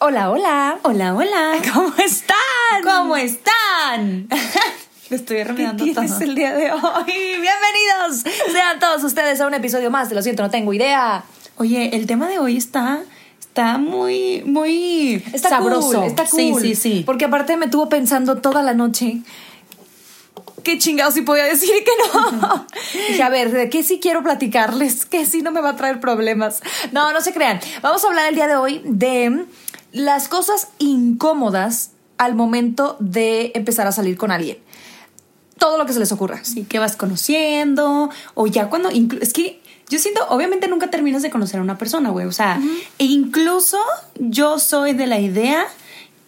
Hola, hola. Hola, hola. ¿Cómo están? ¿Cómo están? Me estoy ¿Qué remedando tienes todo. el día de hoy? Bienvenidos sean todos ustedes a un episodio más de Lo siento, no tengo idea. Oye, el tema de hoy está, está muy, muy Está sabroso. cool, está cool. Sí, sí, sí. Porque aparte me tuvo pensando toda la noche. Qué chingados si podía decir que no. Dije, a ver, ¿de qué sí quiero platicarles? Que sí no me va a traer problemas. No, no se crean. Vamos a hablar el día de hoy de las cosas incómodas al momento de empezar a salir con alguien. Todo lo que se les ocurra. Sí, que vas conociendo, o ya cuando, es que yo siento, obviamente nunca terminas de conocer a una persona, güey, o sea, e incluso yo soy de la idea,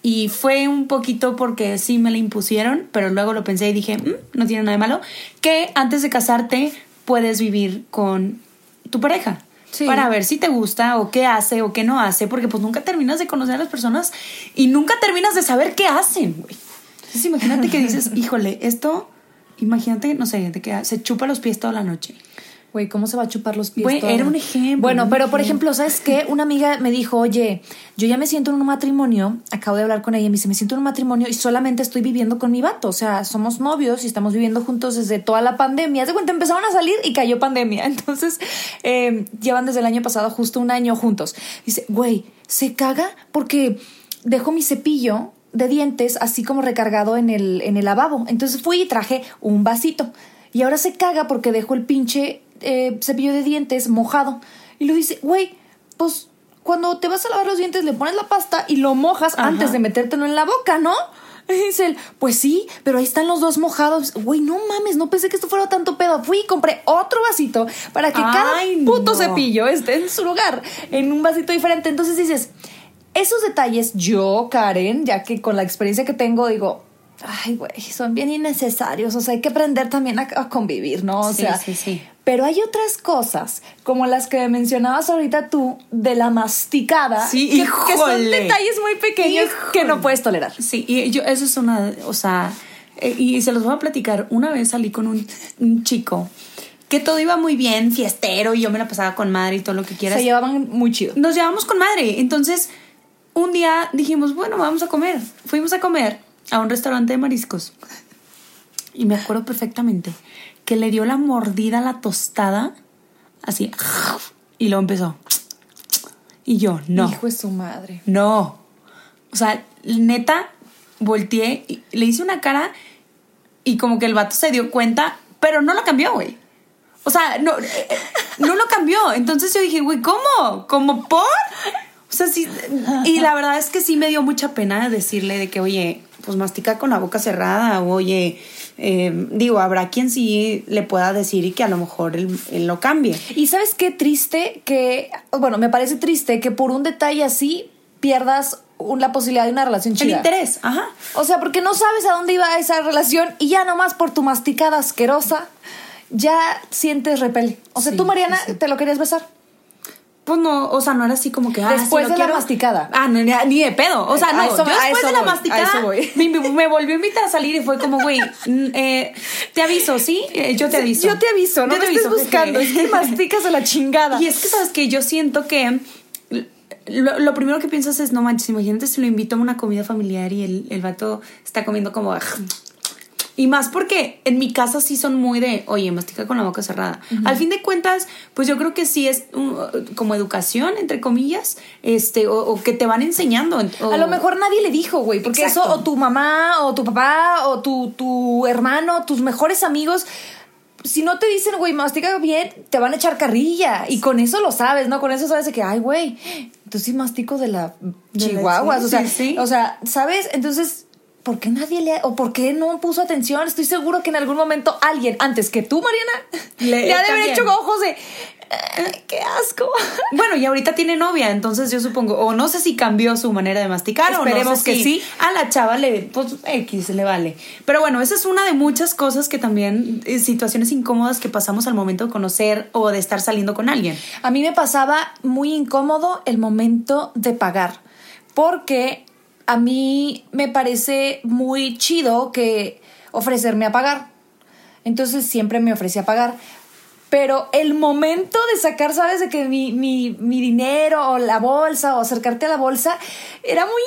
y fue un poquito porque sí me la impusieron, pero luego lo pensé y dije, "Mm, no tiene nada de malo, que antes de casarte puedes vivir con tu pareja. Sí. Para ver si te gusta o qué hace o qué no hace, porque pues nunca terminas de conocer a las personas y nunca terminas de saber qué hacen, güey. Entonces imagínate que dices, híjole, esto, imagínate, no sé, de que se chupa los pies toda la noche. Güey, ¿cómo se va a chupar los pies? Güey, todo? era un ejemplo, Bueno, un pero por ejemplo. ¿sabes qué? Una amiga me dijo, oye, yo ya me siento en un matrimonio, acabo de hablar con ella, me dice, me siento en un matrimonio y solamente estoy viviendo con mi vato, o sea, somos novios y estamos viviendo juntos desde toda la pandemia. De cuenta, empezaron a salir y cayó pandemia, entonces eh, llevan desde el año pasado justo un año juntos. Dice, güey, se caga porque dejo mi cepillo de dientes así como recargado en el, en el lavabo. Entonces fui y traje un vasito. Y ahora se caga porque dejó el pinche eh, cepillo de dientes mojado. Y lo dice, güey, pues cuando te vas a lavar los dientes le pones la pasta y lo mojas Ajá. antes de metértelo en la boca, ¿no? Y dice él, pues sí, pero ahí están los dos mojados. Güey, no mames, no pensé que esto fuera tanto pedo. Fui y compré otro vasito para que Ay, cada puto no. cepillo esté en su lugar, en un vasito diferente. Entonces dices, esos detalles, yo, Karen, ya que con la experiencia que tengo, digo, ay, güey, son bien innecesarios. O sea, hay que aprender también a, a convivir, ¿no? O Sí, sea, sí, sí. Pero hay otras cosas, como las que mencionabas ahorita tú, de la masticada, Sí, que, que son híjole. detalles muy pequeños que no puedes tolerar. Sí, y yo, eso es una, o sea, eh, y se los voy a platicar. Una vez salí con un, un chico que todo iba muy bien, fiestero, y yo me la pasaba con madre y todo lo que quieras. Se llevaban muy chido. Nos llevamos con madre. Entonces, un día dijimos, bueno, vamos a comer. Fuimos a comer a un restaurante de mariscos. Y me acuerdo perfectamente que le dio la mordida a la tostada, así, y luego empezó. Y yo, no. Hijo de su madre. No. O sea, neta, volteé, y le hice una cara y como que el vato se dio cuenta, pero no lo cambió, güey. O sea, no, eh, eh, no lo cambió. Entonces yo dije, güey, ¿cómo? ¿Cómo por? O sea, sí. Y la verdad es que sí me dio mucha pena decirle de que, oye, pues mastica con la boca cerrada, o oye, eh, digo, habrá quien sí le pueda decir y que a lo mejor él, él lo cambie. Y sabes qué triste que, bueno, me parece triste que por un detalle así pierdas un- la posibilidad de una relación El chida. interés, ajá. O sea, porque no sabes a dónde iba esa relación y ya nomás por tu masticada asquerosa ya sientes repele. O sea, Sí, tú, Mariana, sí, sí. te lo querías besar. Pues no, o sea, no era así como que. Ah, Después lo de la quiero. masticada. Ah, no, ni, de pedo. O sea, no. eso- yo después de la voy, masticada. Me, me volvió a invitar a salir y fue como, güey, eh, te aviso, ¿sí? Eh, yo te aviso. Yo te aviso, no Yo me te estés aviso, buscando, jeje. es que masticas a la chingada. Y es que, ¿sabes que Yo siento que lo, lo primero que piensas es, no manches, imagínate si lo invito a una comida familiar y el, el vato está comiendo como... Y más porque en mi casa sí son muy de, oye, mastica con la boca cerrada. Al fin de cuentas, pues yo creo que sí es como educación, entre comillas, este, o, que te van enseñando. A lo mejor nadie le dijo, güey, porque eso, o tu mamá, o tu papá, o tu, tu hermano, tus mejores amigos si no te dicen, güey, mastica bien, te van a echar carrilla. Y con eso lo sabes, ¿no? Con eso sabes de que, ay, güey, entonces sí mastico de la chihuahua. o, sea, o sea, ¿sabes? Entonces, ¿por qué nadie le... o por qué no puso atención? Estoy seguro que en algún momento alguien, antes que tú, Mariana, le, ha de haber hecho ojos de qué asco. Bueno, y ahorita tiene novia, entonces yo supongo, o no sé si cambió su manera de masticar, Esperemos que sí. A la chava le, pues X le vale. Pero bueno, esa es una de muchas cosas que también, eh, situaciones incómodas que pasamos al momento de conocer o de estar saliendo con alguien. A mí me pasaba muy incómodo el momento de pagar, porque a mí me parece muy chido que ofrecerme a pagar. Entonces siempre me ofrecía a pagar pero el momento de sacar, ¿sabes? De que mi, mi, mi, dinero o la bolsa o acercarte a la bolsa era muy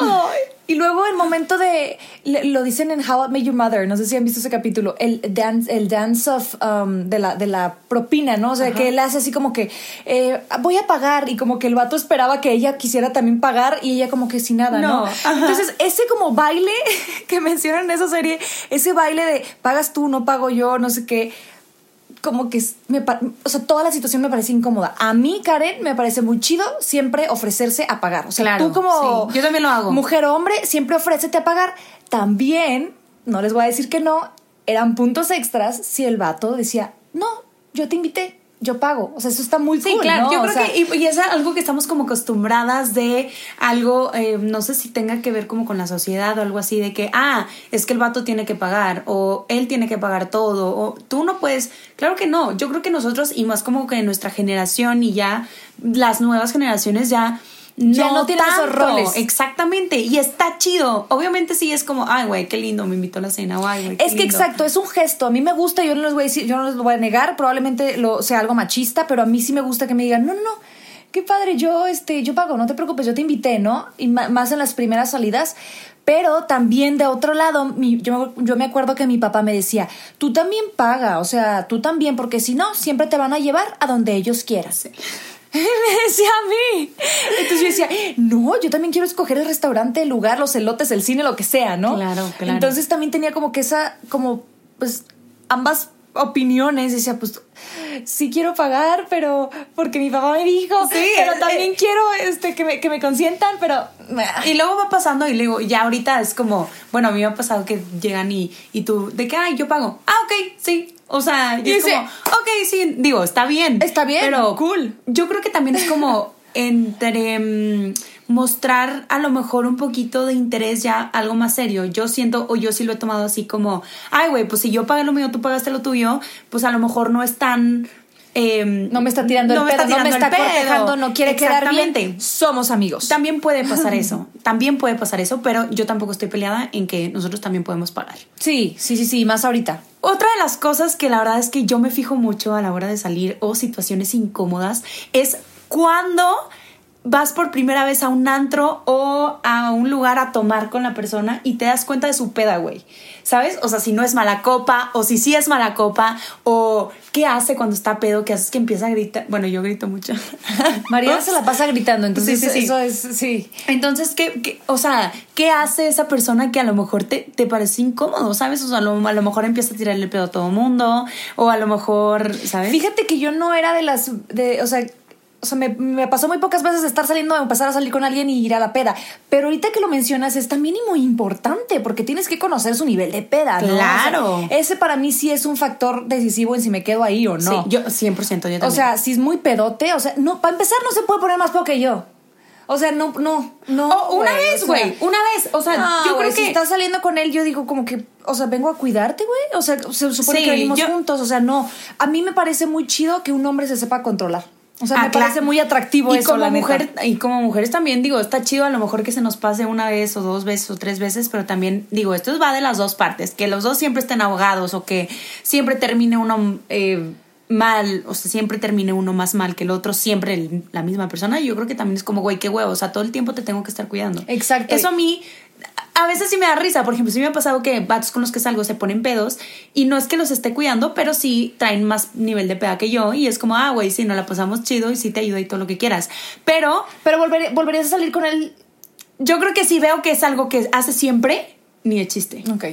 incómodo. Y luego el momento de, lo dicen en How I Met Your Mother, no sé si han visto ese capítulo, el dance, el dance of, um, de, la, de la propina, ¿no? O sea, que él hace así como que, eh, voy a pagar y como que el vato esperaba que ella quisiera también pagar y ella como que sin nada, ¿no? Entonces, ese como baile que mencionan en esa serie, ese baile de pagas tú, no pago yo, no sé qué como que me, o sea, toda la situación me parece incómoda. A mí, Karen, me parece muy chido siempre ofrecerse a pagar. O sea, tú como yo también lo hago. mujer o hombre, siempre ofrécete a pagar. También, no les voy a decir que no, eran puntos extras si el vato decía, no, yo te invité yo pago. O sea, eso está muy sí, claro. Yo creo que, y, es algo que estamos como acostumbradas de algo, eh, no sé si tenga que ver como con la sociedad o algo así, de que, ah, es que el vato tiene que pagar, o él tiene que pagar todo, o tú no puedes. Claro que no. Yo creo que nosotros, y más como que nuestra generación y ya las nuevas generaciones ya ya no, tiene esos roles. Exactamente. Y está chido. Obviamente sí es como, ay, güey, qué lindo, me invitó a la cena. ay, güey. Es que exacto, es un gesto. A mí me gusta, yo no les voy a decir, yo no les lo voy a negar, probablemente lo sea algo machista, pero a mí sí me gusta que me digan, no, no, no. Qué padre, yo este, yo pago, no te preocupes, yo te invité, ¿no? Y más en las primeras salidas, pero también de otro lado, yo, yo, me acuerdo que mi papá me decía, tú también paga, o sea, tú también, porque si no, siempre te van a llevar a donde ellos quieran. me decía a mí. Entonces yo decía, no, yo también quiero escoger el restaurante, el lugar, los elotes, el cine, lo que sea, ¿no? Claro, claro. Entonces también tenía como que esa, como, pues, ambas opiniones. Decía, pues, sí quiero pagar, pero porque mi papá me dijo, sí, pero también eh. quiero este, que, me, que me consientan, pero... Y luego va pasando y luego, ya ahorita es como, bueno, a mí me ha pasado que llegan y, y tú, ¿de qué? Ay, yo pago. Ah, ok, sí, o sea, y es como, ok, sí, digo, está bien. Está bien, pero cool. Yo creo que también es como entre mm, mostrar a lo mejor un poquito de interés ya algo más serio. Yo siento, o yo sí lo he tomado así como, ay, güey, pues si yo pagué lo mío, tú pagaste lo tuyo, pues a lo mejor no es tan Em, no me está tirando el pedo, no me está cortejando, no quiere quedar bien. Somos amigos. También puede pasar eso, también puede pasar eso, pero yo tampoco estoy peleada en que nosotros también podemos pagar. Sí, sí, sí, sí, más ahorita. Otra de las cosas que la verdad es que yo me fijo mucho a la hora de salir o situaciones incómodas es cuando vas por primera vez a un antro o a un lugar a tomar con la persona y te das cuenta de su peda, güey. ¿sabes? O sea, si no es mala copa, o si sí es mala copa, o qué hace cuando está pedo, qué hace que empieza a gritar. Bueno, yo grito mucho. María se la pasa gritando, entonces eso es, sí. Entonces, ¿qué, o sea, ¿qué hace esa persona que a lo mejor te, te parece incómodo, ¿sabes? O sea, a lo, a lo mejor empieza a tirarle pedo a todo mundo, o a lo mejor, ¿sabes? Fíjate que yo no era de las, de, o sea, o sea, me, pasó muy pocas veces estar saliendo, empezar a salir con alguien y ir a la peda. Pero ahorita que lo mencionas es también muy importante porque tienes que conocer su nivel de peda, ¿no? Claro. ese para mí sí es un factor decisivo en si me quedo ahí o no. Sí, yo 100%, yo también. O sea, si es muy pedote, o sea, no, para empezar no se puede poner más pedo que yo. O sea, no, no, no. Oh, una vez, güey. una vez. O sea, yo creo que. Si estás saliendo con él, yo digo como que, o sea, vengo a cuidarte, güey. O sea, se supone que venimos juntos. O sea, no. A mí me parece muy chido que un hombre se sepa controlar. O sea, me ah, parece muy atractivo y eso, como mujer Y como mujeres también, digo, está chido a lo mejor que se nos pase una vez o dos veces o tres veces, pero también, digo, esto va de las dos partes, que los dos siempre estén ahogados o que siempre termine uno eh, mal, o sea, siempre termine uno más mal que el otro, siempre la misma persona. Yo creo que también es como, güey, qué huevo, o sea, todo el tiempo te tengo que estar cuidando. Exacto. Eso a mí a veces sí me da risa. Por ejemplo, sí me ha pasado que vatos con los que salgo se ponen pedos y no es que los esté cuidando, pero sí traen más nivel de peda que yo y es como, ah, güey, sí, nos la pasamos chido y sí te ayuda y todo lo que quieras. Pero Pero volveré- volverías a salir con él. yo creo que si veo que es algo que hace siempre, ni de chiste. Ok.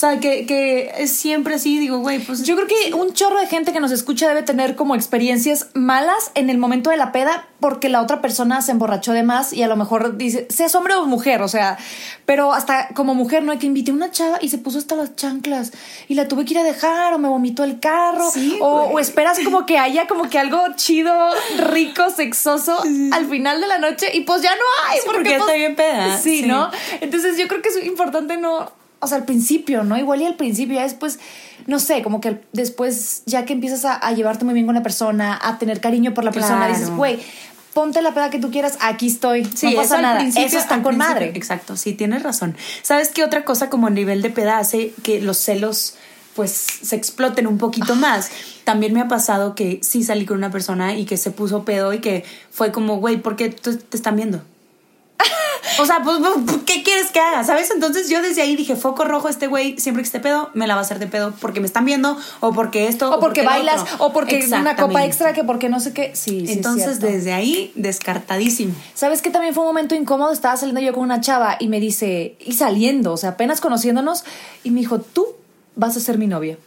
O sea, que, que es siempre así, digo, güey, pues Yo creo que un chorro de gente que nos escucha debe tener como experiencias malas en el momento de la peda porque la otra persona se emborrachó de más y a lo mejor dice, seas hombre o mujer, o sea, pero hasta como mujer no hay que invité a una chava y se puso hasta las chanclas y la tuve que ir a dejar o me vomitó el carro Sí, o, esperas como que haya como que algo chido, rico, sexoso al final de la noche y pues ya no hay Sí, porque pues, está bien peda, sí. ¿no? Entonces yo creo que es importante no, o sea, al principio, ¿no? Igual y al principio, ya después, no sé, como que después, ya que empiezas a, a llevarte muy bien con la persona, a tener cariño por la persona, dices, güey, ponte la peda que tú quieras, aquí estoy, Sí, no eso pasa al nada, principio- eso está con madre. Exacto, sí, tienes razón. ¿Sabes qué otra cosa como a nivel de peda hace que los celos pues se exploten un poquito más? También me ha pasado que sí salí con una persona y que se puso pedo y que fue como, güey, ¿por qué te están viendo? O sea, pues, pues, ¿qué quieres que haga? ¿Sabes? Entonces yo desde ahí dije, foco rojo, este güey siempre que esté pedo, me la va a hacer de pedo porque me están viendo o porque esto. O porque bailas, o porque una copa extra, que porque no sé qué. Sí, sí. es Entonces desde ahí, descartadísimo. ¿Sabes qué también fue un momento incómodo? Estaba saliendo yo con una chava y me dice, y saliendo, o sea, apenas conociéndonos, y me dijo, tú vas a ser mi novia.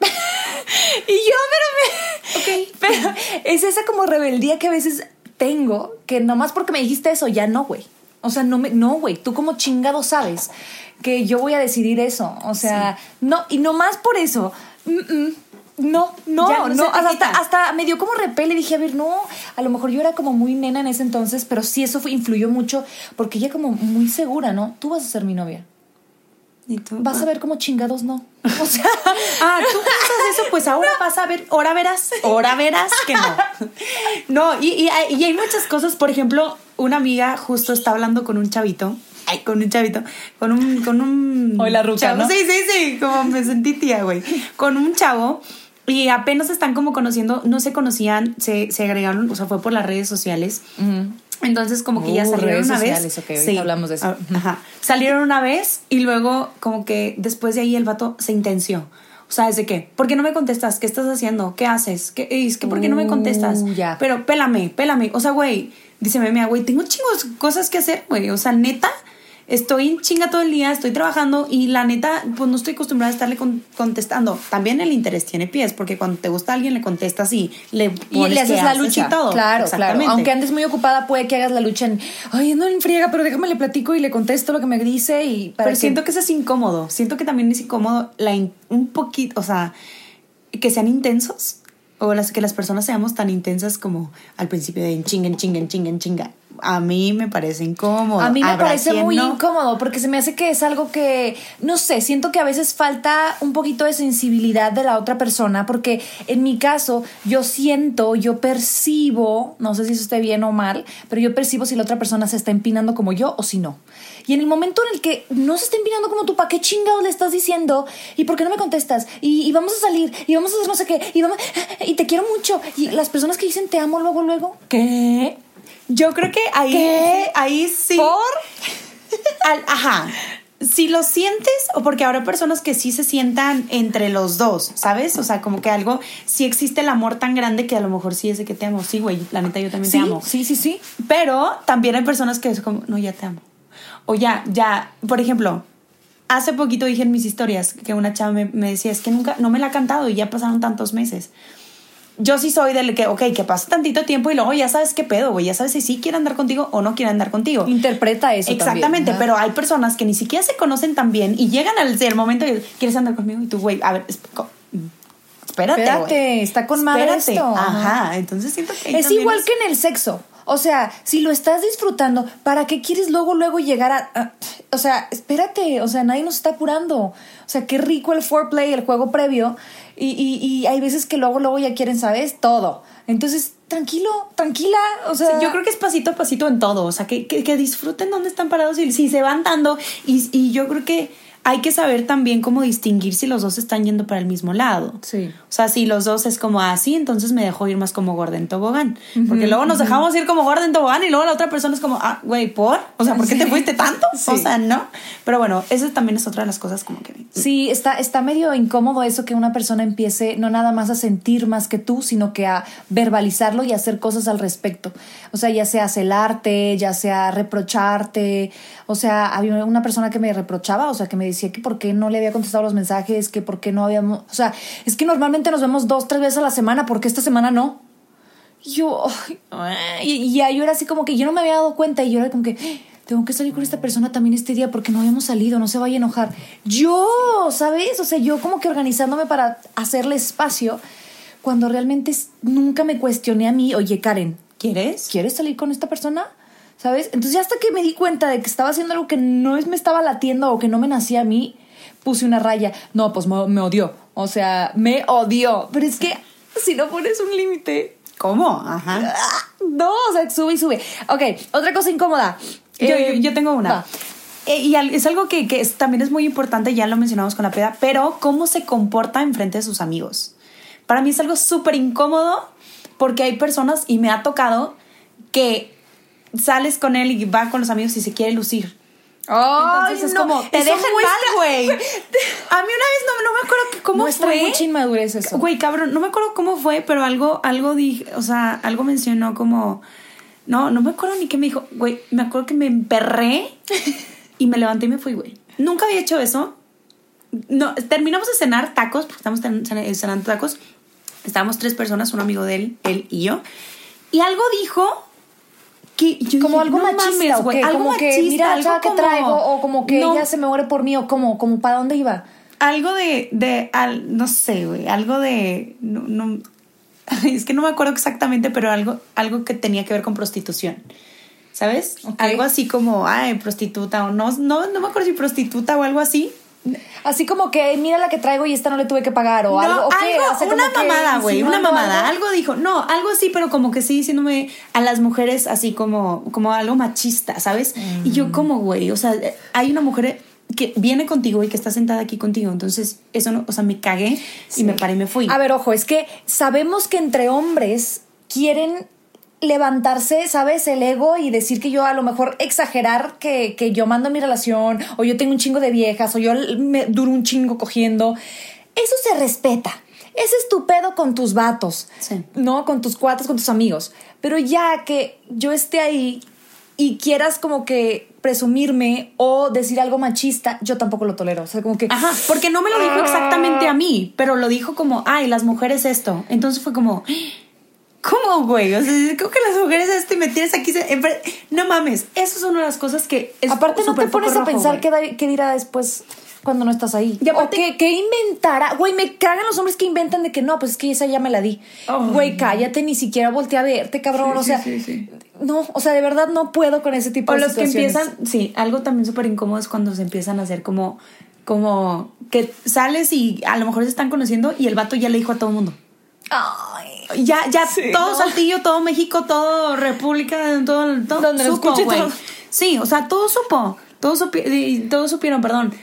y yo, pero me... Ok. Pero es esa como rebeldía que a veces tengo, que nomás porque me dijiste eso, ya no, güey. O sea, no, me, no, güey, tú como chingado sabes que yo voy a decidir eso. O sea, no, y nomás por eso. mm, mm, no, no, Ya no no, hasta, hasta me dio como repele y dije, a ver, no, a lo mejor yo era como muy nena en ese entonces, pero sí eso fue- influyó mucho porque ella como muy segura, ¿no? Tú vas a ser mi novia. ¿Y tú? Vas a ver como chingados no. O sea, Ah, tú piensas eso, pues ahora vas a ver, ahora verás, ahora verás que no. No, y, y hay muchas cosas, por ejemplo, una amiga justo está hablando con un chavito, ay, con un chavito, con un, con un Hoy la ruca, chavo, ¿no? sí, sí, sí, como me sentí tía, güey, con un chavo y apenas están como conociendo, no se conocían, se, se agregaron, o sea, fue por las redes sociales. Entonces como que ya Uh, salieron redes una vez. sociales, ok, ahorita hablamos de eso. Ah, Ajá. Salieron una vez y luego como que después de ahí el vato se intenció. O sea, ¿desde qué? ¿Por qué no me contestas? ¿Qué estás haciendo? ¿Qué haces? ¿Qué, es que ¿Por qué no me contestas? Uh, ya. Pero pélame, pélame. O sea, güey, dice mira, güey, tengo chingos cosas que hacer, güey. O sea, neta, estoy en chinga todo el día, estoy trabajando y la neta, pues no estoy acostumbrada a estarle con- contestando. También el interés tiene pies, porque cuando te gusta a alguien le contestas y le y pones le haces la haces lucha. y todo. Claro, claro. Aunque andes muy ocupada, puede que hagas la lucha en, ay, ando en friega, pero déjame le platico y le contesto lo que me dice y para Pero que- siento que eso es incómodo. Siento que también es incómodo la in- un poquito, o sea, que sean intensos o las que las personas seamos tan intensas como al principio de en chinga, en chinga. A mí me parece incómodo. A mí me parece muy no. incómodo porque se me hace que es algo que, no sé, siento que a veces falta un poquito de sensibilidad de la otra persona porque en mi caso yo siento, yo percibo, no sé si eso esté bien o mal, pero yo percibo si la otra persona se está empinando como yo o si no. Y en el momento en el que no se está empinando como tú, ¿para qué chingados le estás diciendo? ¿Y por qué no me contestas? Y, y vamos a salir, y vamos a hacer no sé qué, y vamos, y te quiero mucho. Y las personas que dicen te amo luego, luego, ¿qué? Yo creo que ahí, ¿Qué? ahí sí. Al- ajá. Si lo sientes, o porque habrá personas que sí se sientan entre los dos, ¿sabes? O sea, como que algo, sí existe el amor tan grande que a lo mejor sí es de que te amo. Sí, güey, la neta yo también Sí, te amo. sí, sí, sí. Pero también hay personas que es como, no, ya te amo. O ya, ya, por ejemplo, hace poquito dije en mis historias que una chava me, me decía, es que nunca, no me la ha cantado y ya pasaron tantos meses. Yo sí soy del que, ok, que pasa tantito tiempo y luego ya sabes qué pedo, güey, ya sabes si sí quiere andar contigo o no quiere andar contigo. Interpreta eso Exactamente, también, pero hay personas que ni siquiera se conocen tan bien y llegan al el momento y quieres andar conmigo y tú, güey, a ver, espérate, Espérate, está con madre esto. Ajá, entonces siento que Es igual es- que en el sexo. O sea, si lo estás disfrutando, ¿para qué quieres luego, luego llegar a... o sea, espérate, o sea, nadie nos está apurando. O sea, qué rico el foreplay, el juego previo. Y, y, y hay veces que luego, luego ya quieren, ¿sabes? Todo. Entonces, tranquilo, tranquila. O sea, yo creo que es pasito a pasito en todo, o sea, que, que, que disfruten dónde están parados y si se van dando. Y, y yo creo que hay que saber también cómo distinguir si los dos están yendo para el mismo lado. Sí. O sea, si los dos es como así, entonces me dejó ir más como Gordon Tobogán. Porque luego nos dejamos ir como Gordon Tobogán y luego la otra persona es como, ah, güey, ¿por? O sea, ¿por qué te fuiste tanto? Sí. O sea, no. Pero bueno, eso también es otra de las cosas como que... Sí, está, está medio incómodo eso que una persona empiece no nada más a sentir más que tú, sino que a verbalizarlo y hacer cosas al respecto. O sea, ya sea celarte, ya sea reprocharte. O sea, había una persona que me reprochaba, o sea, que me decía que por qué no le había contestado los mensajes, que por qué no habíamos. O sea, es que normalmente nos vemos dos, tres veces a la semana, ¿por qué esta semana no? Y yo, y, y yo era así como que yo no me había dado cuenta y yo era como que tengo que salir con esta persona también este día porque no habíamos salido, no se vaya a enojar. Yo, ¿sabes? O sea, yo como que organizándome para hacerle espacio cuando realmente nunca me cuestioné a mí, oye Karen, ¿Quieres? ¿quieres salir con esta persona? ¿Sabes? Entonces ya hasta que me di cuenta de que estaba haciendo algo que no es, me estaba latiendo o que no me nacía a mí, puse una raya. No, pues me, me odió. O sea, me odió. Pero es que si no pones un límite, ¿Cómo? Ajá. ¡ah! no, o sea, sube y sube. Ok, otra cosa incómoda. Yo, Eh, yo- yo tengo una. va. Eh, y es algo que, que es- también es muy importante, ya lo mencionamos con la peda, pero cómo se comporta en frente de sus amigos. Para mí es algo súper incómodo porque hay personas, y me ha tocado, que sales con él y va con los amigos y se quiere lucir. Ay, Entonces es no, como, te dejan mal, güey. A mí una vez no, no me acuerdo que cómo Muestra fue. mucha inmadurez eso. Güey, cabrón, no me acuerdo cómo fue, pero algo, algo dije, o sea, algo mencionó como, no, no me acuerdo ni qué me dijo, güey, me acuerdo que me emperré y me levanté y me fui, güey. Nunca había hecho eso. No, terminamos de cenar tacos, porque estamos cenando tacos. Estábamos tres personas, un amigo de él, él y yo. Y algo dijo yo como dije, algo "No machista mames, güey, algo como que machista, mira algo que como- traigo o como que No, ella se me muere por mí o como como para dónde iba algo de, de al, no sé, güey, algo de, no, no, es que no me acuerdo exactamente, pero algo, algo que tenía que ver con prostitución, ¿sabes? Algo así como, ay, prostituta, o no, no, no me acuerdo si prostituta o algo así. Así como que mira la que traigo y esta no le tuve que pagar o no, algo, o qué, algo, O sea, como una mamada, güey, una mamada, algo. algo. dijo, no, algo así, pero como que sí diciéndome a las mujeres así como, como algo machista, ¿sabes? Y Mm. yo como, güey, o sea, hay una mujer que viene contigo y que está sentada aquí contigo, entonces eso no, o sea, me cagué y me paré y me fui. A ver, ojo, es que sabemos que entre hombres quieren levantarse, ¿sabes? El ego y decir que yo a lo mejor exagerar que, que yo mando mi relación o yo tengo un chingo de viejas o yo me duro un chingo cogiendo. Eso se respeta. Ese es tu pedo con tus vatos, Sí. ¿no? Con tus cuates, con tus amigos. Pero ya que yo esté ahí y quieras como que presumirme o decir algo machista, yo tampoco lo tolero. O sea, como que... Ajá, porque no me lo dijo exactamente a mí, pero lo dijo como, ay, las mujeres esto. Entonces fue como, ¿cómo, güey? O sea, creo que las mujeres esto y me tienes aquí. en No mames, eso es una de las cosas que. Es Aparte no te pones a pensar qué, da- qué dirá después cuando no estás ahí. Y aparte- o que, que inventará. Güey, me cagan los hombres que inventan de que no, pues es que esa ya me la di. Ay. Güey, cállate, ni siquiera volteé a verte, cabrón. Sí, o sea, sí, no, o sea, de verdad no puedo con ese tipo O de los que empiezan, sí, algo también súper incómodo es cuando se empiezan a hacer como, como que sales y a lo mejor se están conociendo y el vato ya le dijo a todo el mundo. Ay. Ya, ya, Sí, todo ¿no? Saltillo, todo México, todo República, todo, todo Donde lo supo, güey. todo. Sí, o sea, todo supo, todos, supi- todos supieron, perdón.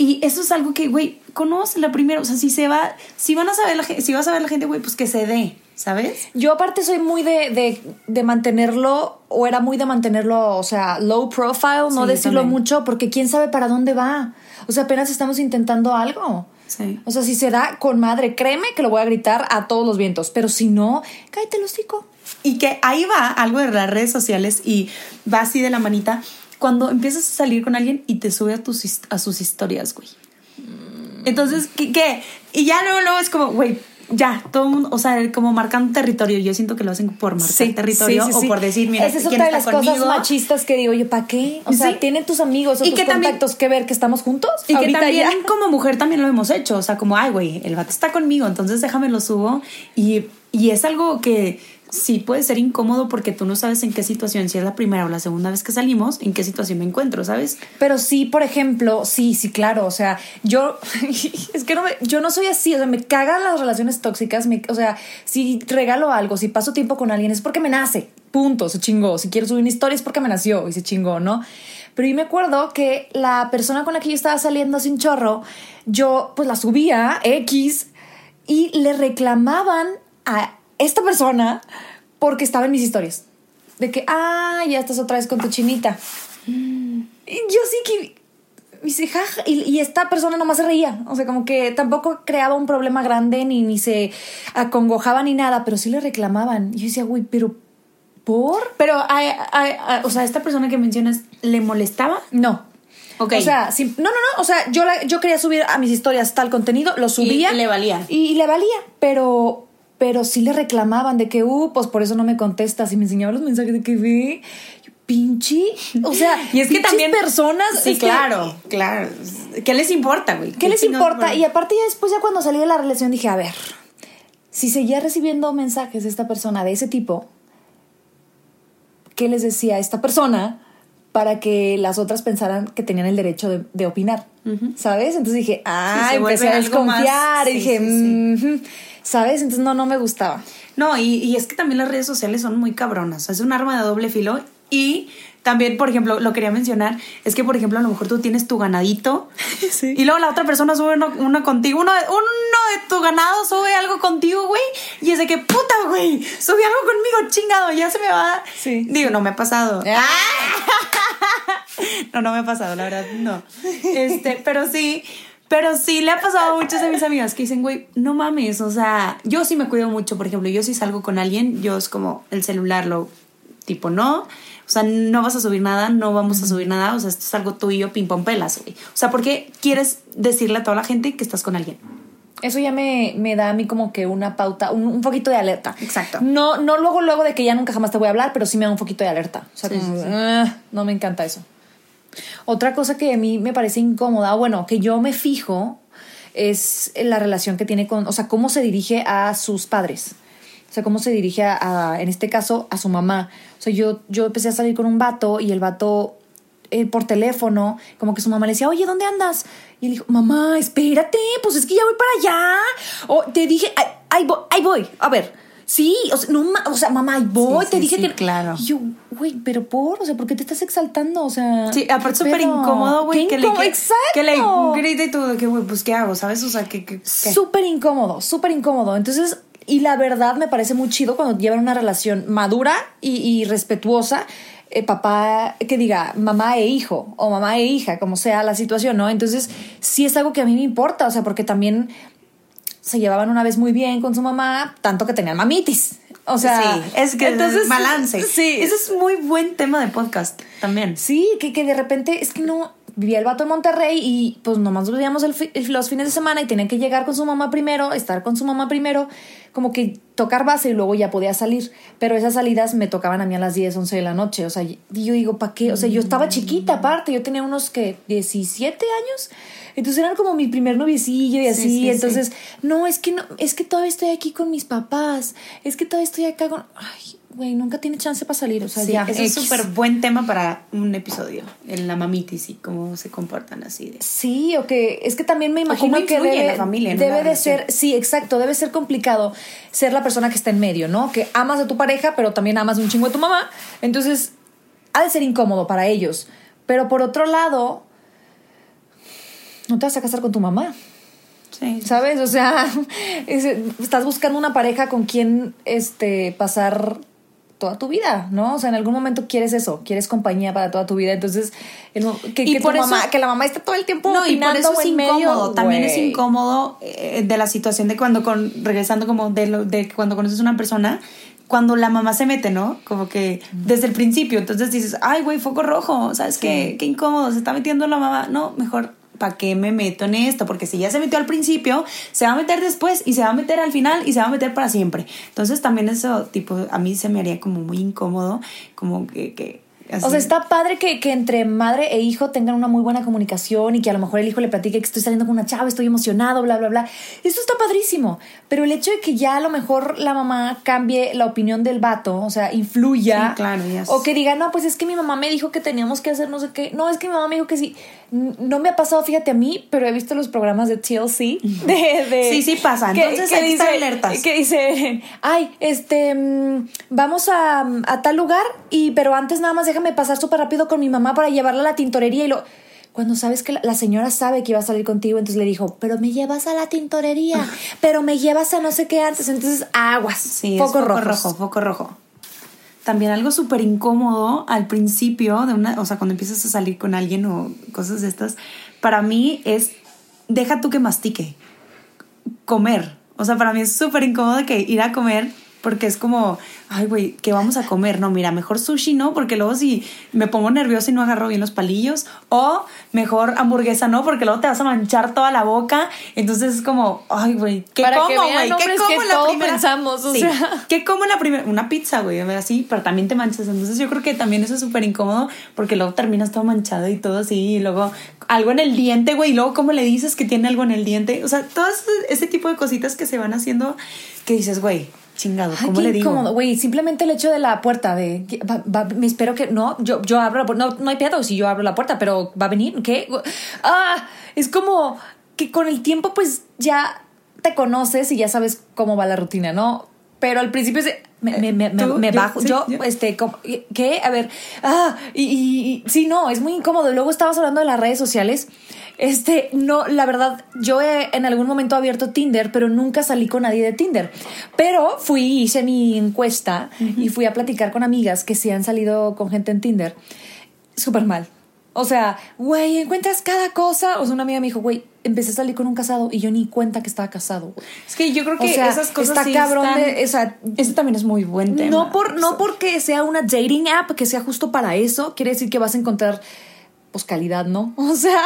Y eso es algo que, güey, conoce la primera, o sea, si se va, si van a saber la gente, si vas a ver la gente, güey, pues que se dé, ¿sabes? Yo aparte soy muy de, de, de mantenerlo, o era muy de mantenerlo, o sea, low profile, no Sí, decirlo también. mucho, porque quién sabe para dónde va. O sea, apenas estamos intentando algo. Sí. O sea, si se da con madre, créeme que lo voy a gritar a todos los vientos. Pero si no, cállate el hocico. Y que ahí va algo de las redes sociales y va así de la manita. Cuando empiezas a salir con alguien y te sube a, tus, a sus historias, güey. Entonces, ¿qué, qué? Y ya luego, luego es como, güey, ya, todo el mundo, o sea, como marcando territorio. Yo siento que lo hacen por marcar territorio sí, sí, o por decir, mira, Esa es ¿quién otra de las cosas conmigo? machistas que digo, yo, ¿para qué? O sea. ¿tienen tus amigos o Y tus que también- contactos que ver que estamos juntos? Y que también ya. como mujer también lo hemos hecho, o sea, como, ay, güey, el vato está conmigo, entonces déjame lo subo. Y, y es algo que sí puede ser incómodo porque tú no sabes en qué situación, si es la primera o la segunda vez que salimos, en qué situación me encuentro, ¿sabes? Pero sí, por ejemplo, sí, sí, claro. O sea, yo es que no me- yo no soy así. O sea, me cagan las relaciones tóxicas. me- o sea, si regalo algo, si paso tiempo con alguien, es porque me nace. Punto, se chingó. Si quiero subir una historia es porque me nació y se chingó, ¿no? Pero yo me acuerdo que la persona con la que yo estaba saliendo sin chorro, yo pues la subía, X, y le reclamaban a esta persona porque estaba en mis historias. De que, ah, ya estás otra vez con tu chinita. Y yo sí que jaja, y, y esta persona nomás se reía, o sea, como que tampoco creaba un problema grande, ni, ni se acongojaba ni nada, pero sí le reclamaban. Y yo decía, güey, pero ¿por? Pero, o sea, esta persona que mencionas, ¿le molestaba? No. Ok. O sea, no, no, no, o sea, yo, la- yo quería subir a mis historias tal contenido, lo subía. Y le valía. Y, le valía, pero, pero sí le reclamaban de que, uh, pues por eso no me contestas. Y me enseñaba los mensajes de que ve, pinche, o sea, Y es que también personas. Sí, que- claro, claro. ¿Qué les importa, güey? ¿Qué les importa? Y aparte ya después, ya cuando salí de la relación, dije, a ver, si seguía recibiendo mensajes de esta persona de ese tipo, ¿qué les decía esta persona para que las otras pensaran que tenían el derecho de, de opinar? ¿Sabes? Entonces dije, ah, empecé a más- desconfiar. y dije. ¿Sabes? Entonces no, no me gustaba. No, y, y es que también las redes sociales son muy cabronas. Es un arma de doble filo. Y también, por ejemplo, lo quería mencionar, es que, por ejemplo, a lo mejor tú tienes tu ganadito Sí. y luego la otra persona sube uno, uno contigo, uno, uno de tu ganado sube algo contigo, güey, y es de que, puta, güey, subí algo conmigo, chingado, ya se me va. Sí. Digo, no me ha pasado. Ah. No, no me ha pasado, la verdad, no. Este, pero sí, pero sí le ha pasado a muchas de mis amigas que dicen, güey, no mames, o sea, yo sí me cuido mucho, por ejemplo, yo si salgo con alguien, yo es como el celular lo tipo, no, o sea, no vas a subir nada, no vamos a subir nada, o sea, esto es algo tuyo, ping pong pelas, güey. O sea, ¿por qué quieres decirle a toda la gente que estás con alguien? Eso ya me, me da a mí como que una pauta, un, un poquito de alerta. Exacto. No, no luego, luego de que ya nunca jamás te voy a hablar, pero sí me da un poquito de alerta. O sea, Sí, como, sí, sí. "Ah, no me encanta eso. Otra cosa que a mí me parece incómoda, bueno, que yo me fijo, es la relación que tiene con, o sea, cómo se dirige a sus padres. O sea, cómo se dirige a, en este caso, a su mamá. O sea, yo, yo empecé a salir con un vato y el vato eh, por teléfono, como que su mamá le decía, oye, ¿dónde andas? Y él dijo, mamá, espérate, pues es que ya voy para allá. O te dije, "Ay, ahí voy, ahí voy. A ver, sí, o sea, no, o sea mamá, ahí voy, Sí, te sí, dije sí, que... claro. Y yo, güey, pero por, o sea, ¿por qué te estás exaltando? O sea... Sí, aparte ¿qué súper incómodo, güey, que, le, que, exacto. que le grite y tú, de que, güey, pues, ¿qué hago? ¿Sabes? O sea, que, que, que- Súper incómodo, súper incómodo. Entonces, y la verdad me parece muy chido cuando llevan una relación madura y, y respetuosa. eh, papá, que diga mamá e hijo, o mamá e hija, como sea la situación, ¿no? Entonces, sí es algo que a mí me importa, o sea, porque también se llevaban una vez muy bien con su mamá, tanto que tenían mamitis. O sea, sí, es que entonces, balance. Sí, Ese es muy buen tema de podcast también. Sí, que, que de repente es que no. Vivía el vato en Monterrey y pues nomás nos veíamos el fi- los fines de semana y tenía que llegar con su mamá primero, estar con su mamá primero, como que tocar base y luego ya podía salir. Pero esas salidas me tocaban a mí a las 10, 11 de la noche. O sea, yo digo, ¿para qué? O sea, yo estaba chiquita aparte, yo tenía unos que 17 años. Entonces eran como mi primer noviecillo y Sí, así. sí, Entonces, no, es que no, es que todavía estoy aquí con mis papás. Es que todavía estoy acá con. Ay, güey, nunca tiene chance para salir. O sea, Sí, ya. es X. súper buen tema para un episodio, en la mamitis y cómo se comportan así de... Sí, o que es que también me imagino que influye en debe, la familia, en debe de relación. ser, sí, exacto, debe ser complicado ser la persona que está en medio, ¿no? Que amas a tu pareja, pero también amas un chingo a tu mamá. Entonces, ha de ser incómodo para ellos. Pero por otro lado, no te vas a casar con tu mamá. Sí. ¿Sabes? O sea, es- estás buscando una pareja con quien este, pasar toda tu vida, ¿no? O sea, en algún momento quieres eso, quieres compañía para toda tu vida. Entonces, el que, Y que, tu eso- mamá, que la mamá esté todo el tiempo No, y por eso es medio, incómodo. También es incómodo eh, de la situación de cuando, con, regresando como de, lo, de cuando conoces a una persona, cuando la mamá se mete, ¿no? Como que desde el principio. Entonces dices, ay, güey, foco rojo, ¿sabes qué? Qué incómodo, se está metiendo la mamá. No, mejor, ¿para qué me meto en esto? Porque si ya se metió al principio, se va a meter después y se va a meter al final y se va a meter para siempre. Entonces también eso, tipo, a mí se me haría como muy incómodo, como que... que así. O sea, está padre que, que entre madre e hijo tengan una muy buena comunicación y que a lo mejor el hijo le platique que estoy saliendo con una chava, estoy emocionado, bla, bla, bla. Eso está padrísimo. Pero el hecho de que ya a lo mejor la mamá cambie la opinión del vato, o sea, influya. Sí, claro, ya O que diga, no, pues es que mi mamá me dijo que teníamos que hacer no sé qué. No, es que mi mamá me dijo que sí. No me ha pasado, fíjate a mí, pero he visto los programas de TLC. De, de- Sí, sí pasa. Entonces hay que estar alertas. Que dice, ay, este, mm, vamos a, a tal lugar, y pero antes nada más déjame déjame pasar súper rápido con mi mamá para llevarla a la tintorería y lo... Cuando sabes que la, la señora sabe que iba a salir contigo, entonces le dijo, pero me llevas a la tintorería, pero me llevas a no sé qué antes, entonces aguas, Sí, foco rojo, foco rojo. También algo súper incómodo al principio de una, o sea, cuando empiezas a salir con alguien o cosas de estas, para mí es deja tú que mastique. Comer. O sea, para mí es súper incómodo que ir a comer porque es como, ay, güey, ¿qué vamos a comer? No, mira, mejor sushi, ¿no? Porque luego si me pongo nerviosa y no agarro bien los palillos. O mejor hamburguesa, ¿no? Porque luego te vas a manchar toda la boca. Entonces es como, ay, güey, ¿qué Para como, güey? ¿Qué como que la todo primera? pensamos, o Sí. sea. ¿Qué como la primera? Una pizza, güey, así, pero también te manchas. Entonces yo creo que también eso es súper incómodo porque luego terminas todo manchado y todo así. Y luego algo en el diente, güey. Y luego, ¿cómo le dices que tiene algo en el diente? O sea, todo ese tipo de cositas que se van haciendo que dices, güey, chingado, Ay, ¿cómo qué le digo? incómodo, güey. Simplemente el hecho de la puerta, de. va- va- me espero que. No, yo, yo abro la puerta. No, no hay pedo si yo abro la puerta, pero va a venir. ¿Qué? Ah, es como que con el tiempo, pues ya te conoces y ya sabes cómo va la rutina, ¿no? Pero al principio de- me, me, me, me- bajo. sí, yo, este, como- ¿qué? A ver. Ah, y, y- y- sí, no, es muy incómodo. Luego estabas hablando de las redes sociales. Este, no, la verdad, yo he en algún momento abierto Tinder, pero nunca salí con nadie de Tinder. Pero fui, hice mi encuesta y fui a platicar con amigas que sí han salido con gente en Tinder. Súper mal. O sea, güey, encuentras cada cosa. O sea, una amiga me dijo, güey, empecé a salir con un casado y yo ni cuenta que estaba casado. Es que yo creo O que sea, esas cosas está sí cabrón están- de- o sea, eso también es muy buen tema. No, por, no porque sea una dating app, que sea justo para eso, quiere decir que vas a encontrar, pues, calidad, ¿no? O sea,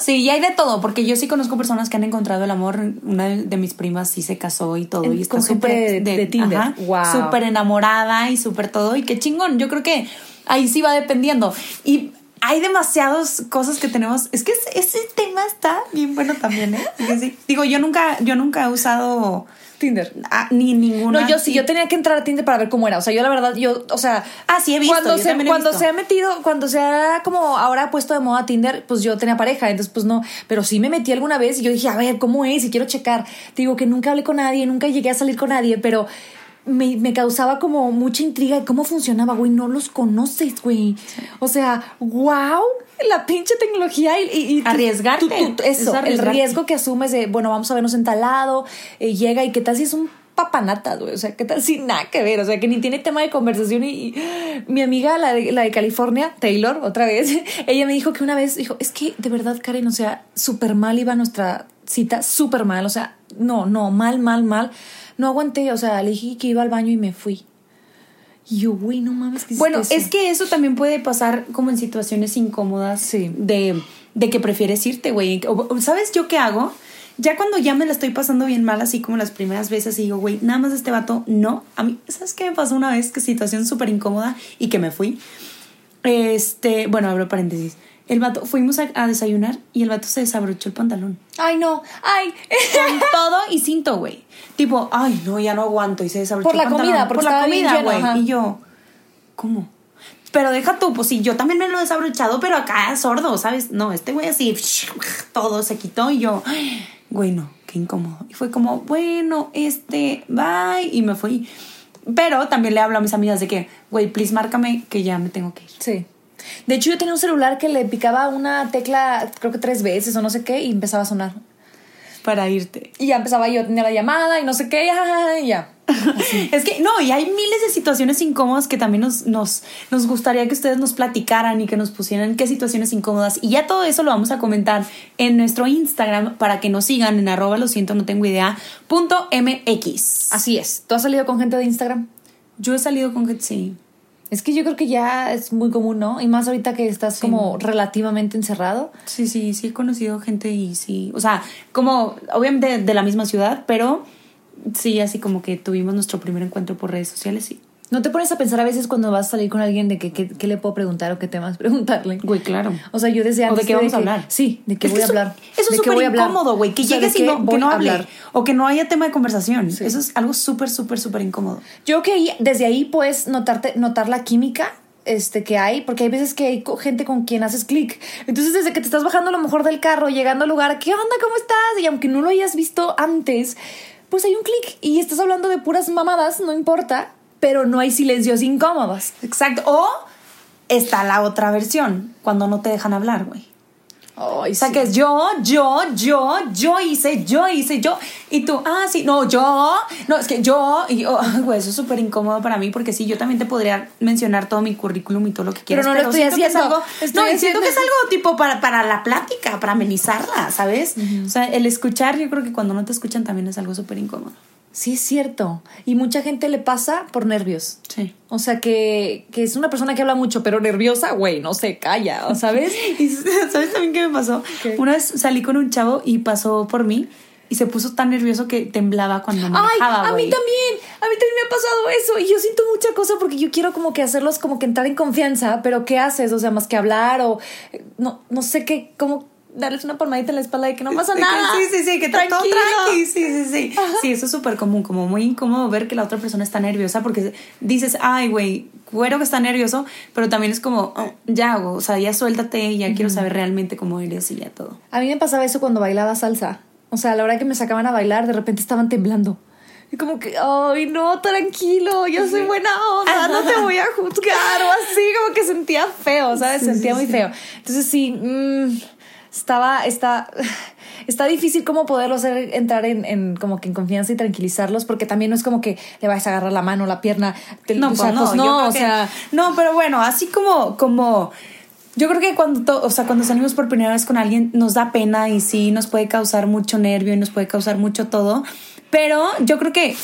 Sí, y hay de todo, porque yo sí conozco personas que han encontrado el amor. Una de mis primas sí se casó y todo. En- y está súper de- de Tinder. ajá, Wow. Súper enamorada y súper todo. Y qué chingón. Yo creo que ahí sí va dependiendo. Y hay demasiadas cosas que tenemos. Es que ese, tema está bien bueno también, ¿eh? Sí. Digo, yo nunca, yo nunca he usado Tinder. ni ninguna. No, yo sí, yo tenía que entrar a Tinder para ver cómo era. O sea, yo la verdad, yo, o sea. Ah, sí, he visto, Cuando, se, cuando visto. se ha metido, cuando se ha como ahora puesto de moda Tinder, pues yo tenía pareja, entonces pues no. Pero sí me metí alguna vez y yo dije, a ver, ¿cómo es? Y quiero checar. Te digo que nunca hablé con nadie, nunca llegué a salir con nadie, pero. Me, me causaba como mucha intriga de cómo funcionaba, güey. No los conoces, güey. O sea, wow, la pinche tecnología y, y- y Arriesgarte. tú- tú- Es eso, el riesgo que asumes de, bueno, vamos a vernos en tal lado, eh, llega y qué tal si es un papanata, güey, o sea, qué tal si nada que ver, o sea, que ni tiene tema de conversación y, y mi amiga, la de, la de California, Taylor, otra vez, ella me dijo que una vez, dijo, es que de verdad, Karen, o sea, súper mal iba nuestra cita, súper mal, o sea, no, no, mal, mal, mal, no aguanté, o sea, le dije que iba al baño y me fui. Y yo, güey, no mames, ¿qué Bueno, es que eso también puede pasar como en situaciones incómodas Sí. de, de que prefieres irte, güey. ¿Sabes yo qué hago? Ya cuando ya me la estoy pasando bien mal, así como las primeras veces, y digo, güey, nada más este vato, no. A mí, ¿sabes qué me pasó una vez? Que situación súper incómoda y que me fui. Este, bueno, abro paréntesis. El vato, fuimos a, a desayunar y el vato se desabrochó el pantalón. Ay, no, ay. Con todo y cinto, güey. Tipo, ay, no, ya no aguanto. Y se desabrochó Por la el pantalón. comida, por la estaba bien comida, lleno, güey. Y yo, ¿cómo? Pero deja tú, pues sí, yo también me lo he desabrochado, pero acá sordo, ¿sabes? No, este güey así, todo se quitó y yo, güey, no, qué incómodo. Y fue como, bueno, este, bye, y me fui. Pero también le hablo a mis amigas de que, güey, please márcame que ya me tengo que ir. Sí. De hecho, yo tenía un celular que le picaba una tecla, creo que tres veces o no sé qué, y empezaba a sonar. Para irte. Y ya empezaba yo a tener la llamada y no sé qué, y ya. Es que no, y hay miles de situaciones incómodas que también nos, nos, nos gustaría que ustedes nos platicaran y que nos pusieran qué situaciones incómodas. Y ya todo eso lo vamos a comentar en nuestro Instagram para que nos sigan en arroba lo siento, no tengo idea, punto MX. Así es. ¿Tú has salido con gente de Instagram? Yo he salido con que sí. Es que yo creo que ya es muy común, ¿no? Y más ahorita que estás como relativamente encerrado. Sí, sí, sí he conocido gente y sí. O sea, como obviamente de la misma ciudad, pero sí, así como que tuvimos nuestro primer encuentro por redes sociales, sí. ¿No te pones a pensar a veces cuando vas a salir con alguien de que, que- qué le puedo preguntar o qué temas preguntarle? Güey, claro. O sea, yo desde ¿O de antes qué vamos a que- hablar? Sí, de qué Es voy a hablar. Eso es qué súper incómodo, güey. Que O sea, llegues y qué no, que no hable. hablar. O que no haya tema de conversación. Sí. Eso es algo súper, súper, súper incómodo. Yo creo que ahí- desde ahí puedes notarte, notar la química este, que hay, porque hay veces que hay gente con quien haces clic. Entonces, desde que te estás bajando a lo mejor del carro, llegando al lugar, ¿qué onda? ¿Cómo estás? Y aunque no lo hayas visto antes, pues hay un clic y estás hablando de puras mamadas, no importa, pero no hay silencios incómodos. Exacto. O está la otra versión, cuando no te dejan hablar, güey. O sea, sí. que es yo, yo, yo, yo hice, yo hice, yo. Y tú, ah, sí, no, yo, no, es que yo. Y yo, ay, güey, eso es súper incómodo para mí porque sí, yo también te podría mencionar todo mi currículum y todo lo que quieras. no lo estoy haciendo. algo- Estoy no, y siento haciendo- que es algo tipo para, para la plática, para amenizarla, ¿sabes? O sea, el escuchar, yo creo que cuando no te escuchan también es algo súper incómodo. Sí, es cierto. Y mucha gente le pasa por nervios. Sí. O sea, que, que es una persona que habla mucho, pero nerviosa, güey, no se calla, ¿sabes? Y ¿sabes también qué me pasó? ¿Qué? Una vez salí con un chavo y pasó por mí y se puso tan nervioso que temblaba cuando Ay, manejaba, a mí también, a mí también me ha pasado eso y yo siento mucha cosa porque yo quiero como que hacerlos como que entrar en confianza, pero ¿qué haces? O sea, más que hablar o eh, no, no sé qué, como darles una palmadita en la espalda de que no pasa nada. Sí, sí, sí, que está todo Tranquilo. tranqui. Sí, sí, sí. Sí, eso es súper común, como muy incómodo ver que la otra persona está nerviosa porque dices, ay, güey, cuero que está nervioso, pero también es como, oh, ya, güey, o sea, ya suéltate, ya quiero saber realmente cómo eres y ya todo. A mí me pasaba eso cuando bailaba salsa. O sea, a la hora que me sacaban a bailar, de repente estaban temblando. Y como que, ay, no, tranquilo, yo soy buena onda, no te voy a juzgar. O así, como que sentía feo, ¿sabes? Sí, sentía sí, muy sí. feo. Entonces sí, mm, estaba, está, está difícil como poderlo hacer entrar en, en como que en confianza y tranquilizarlos, porque también no es como que le vayas a agarrar la mano, la pierna. te- No, o sea, pues no, pues yo no, creo o que- sea, no, pero bueno, así como, como, yo creo que cuando, to- o sea, cuando salimos por primera vez con alguien nos da pena y sí nos puede causar mucho nervio y nos puede causar mucho todo, pero yo creo que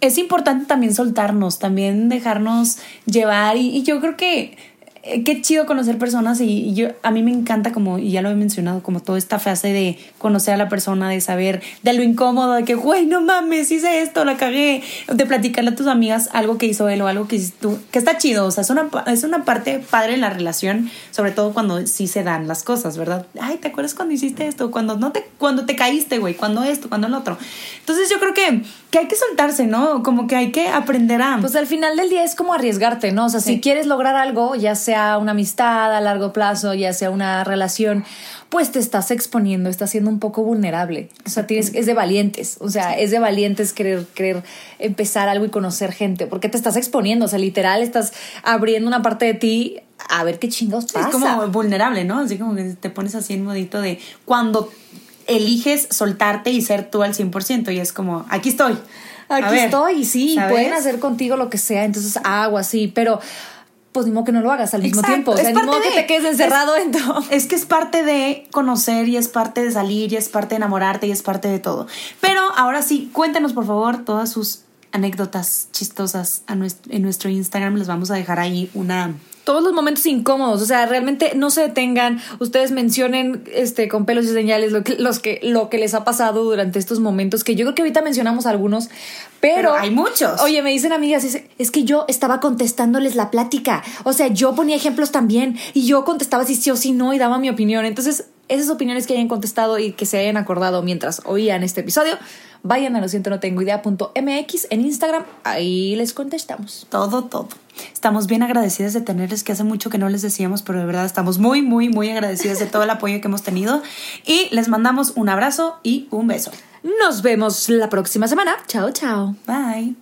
es importante también soltarnos, también dejarnos llevar y, y yo creo que eh, qué chido conocer personas y, y yo a mí me encanta como y ya lo he mencionado como toda esta fase de conocer a la persona de saber de lo incómodo de que güey no mames hice esto la cagué de platicarle a tus amigas algo que hizo él o algo que hiciste tú que está chido o sea es una es una parte padre en la relación sobre todo cuando sí se dan las cosas verdad ay te acuerdas cuando hiciste esto cuando no te cuando te caíste güey cuando esto cuando el otro entonces yo creo que que hay que soltarse no como que hay que aprender a Pues al final del día es como arriesgarte, ¿no? O sea, Sí. si quieres lograr algo, ya sea una amistad a largo plazo, ya sea una relación, pues te estás exponiendo, estás siendo un poco vulnerable. O sea, tienes, es de valientes. O sea, es de valientes querer, querer empezar algo y conocer gente, porque te estás exponiendo. O sea, literal, estás abriendo una parte de ti a ver qué chingados Sí, pasa. Es como vulnerable, ¿no? Así como que te pones así en modito de cuando eliges soltarte y ser tú al 100% y es como, aquí estoy. Aquí ver, estoy, y sí, ¿sabes? pueden hacer contigo lo que sea, entonces hago así, pero pues ni modo que no lo hagas al mismo Exacto, tiempo. O es sea, ni parte modo que de- te quedes encerrado es- dentro. Es que es parte de conocer y es parte de salir y es parte de enamorarte y es parte de todo. Pero ahora sí, cuéntanos por favor todas sus anécdotas chistosas a nuestro, en nuestro Instagram. Les vamos a dejar ahí una... todos los momentos incómodos, o sea, realmente no se detengan, ustedes mencionen este con pelos y señales lo que, los que, lo que les ha pasado durante estos momentos, que yo creo que ahorita mencionamos algunos, pero, Pero hay muchos. Oye, me dicen amigas, es, es que yo estaba contestándoles la plática, o sea, yo ponía ejemplos también y yo contestaba si sí o si no y daba mi opinión, entonces esas opiniones que hayan contestado y que se hayan acordado mientras oían este episodio, vayan a lo siento no tengo idea.mx en Instagram, ahí les contestamos. Todo, todo. Estamos bien agradecidas de tenerles, que hace mucho que no les decíamos, pero de verdad estamos muy, muy, muy agradecidas de todo el apoyo que hemos tenido. Y les mandamos un abrazo y un beso. Nos vemos la próxima semana. Chao, chao. Bye.